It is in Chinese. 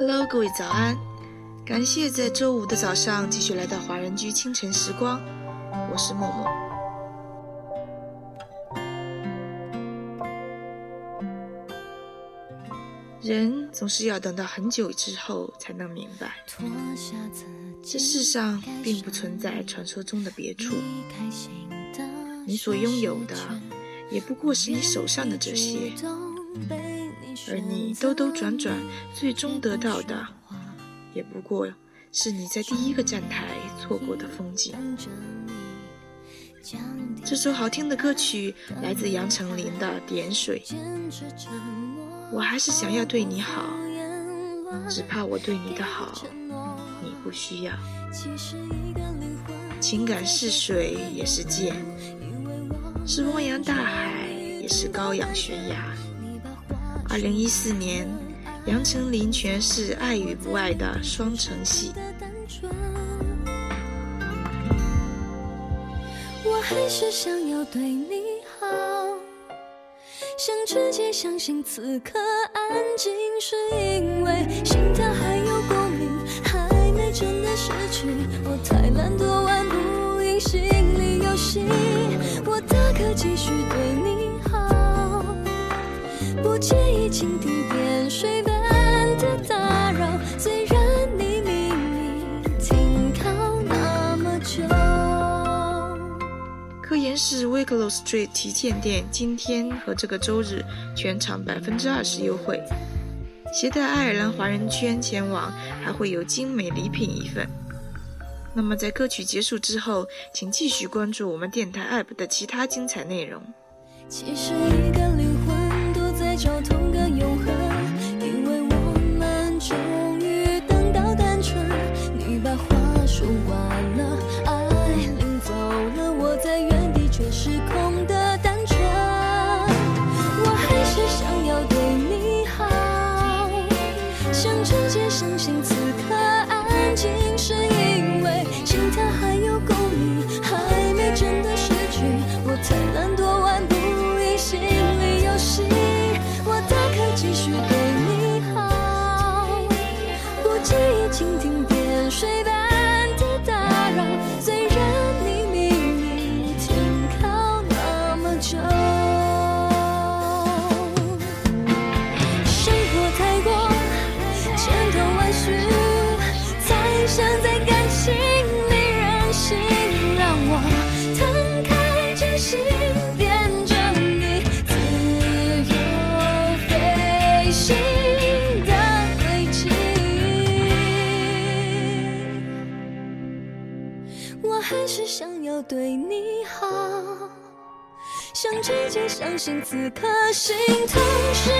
Hello，各位早安！感谢在周五的早上继续来到华人居清晨时光，我是默默。人总是要等到很久之后才能明白，这世上并不存在传说中的别处。你所拥有的，也不过是你手上的这些。而你兜兜转转，最终得到的，也不过是你在第一个站台错过的风景。这首好听的歌曲来自杨丞琳的《点水》。我还是想要对你好，只怕我对你的好，你不需要。情感是水，也是剑，是汪洋大海，也是高仰悬崖。二零一四年，杨丞琳诠释爱与不爱的双城戏。我还是想要对你好，想直接相信此刻安静，是因为心跳还有共鸣，还没真的失去。我太懒惰玩不赢心理游戏，我大可继续对你，不介意蜻蜓点水般的打扰，虽然你明明停靠那么久。科研室 Wicklow Street 旗舰店今天和这个周日全场百分之二十优惠，携带爱尔兰华人圈前往还会有精美礼品一份。那么在歌曲结束之后，请继续关注我们电台 App 的其他精彩内容。其实一个找同个永恒，因为我们终于等到单纯。你把话说完了，爱领走了，我在原地却失控的单纯。我还是想要对你好，想直接相信此刻安静，是因为心跳还有共鸣，还没真的失去。我太懒惰蜻蜓点水般的打扰，虽然你明明停靠那么久。生活太过千头万绪，才想在我还是想要对你好。想直接相信此刻心痛，是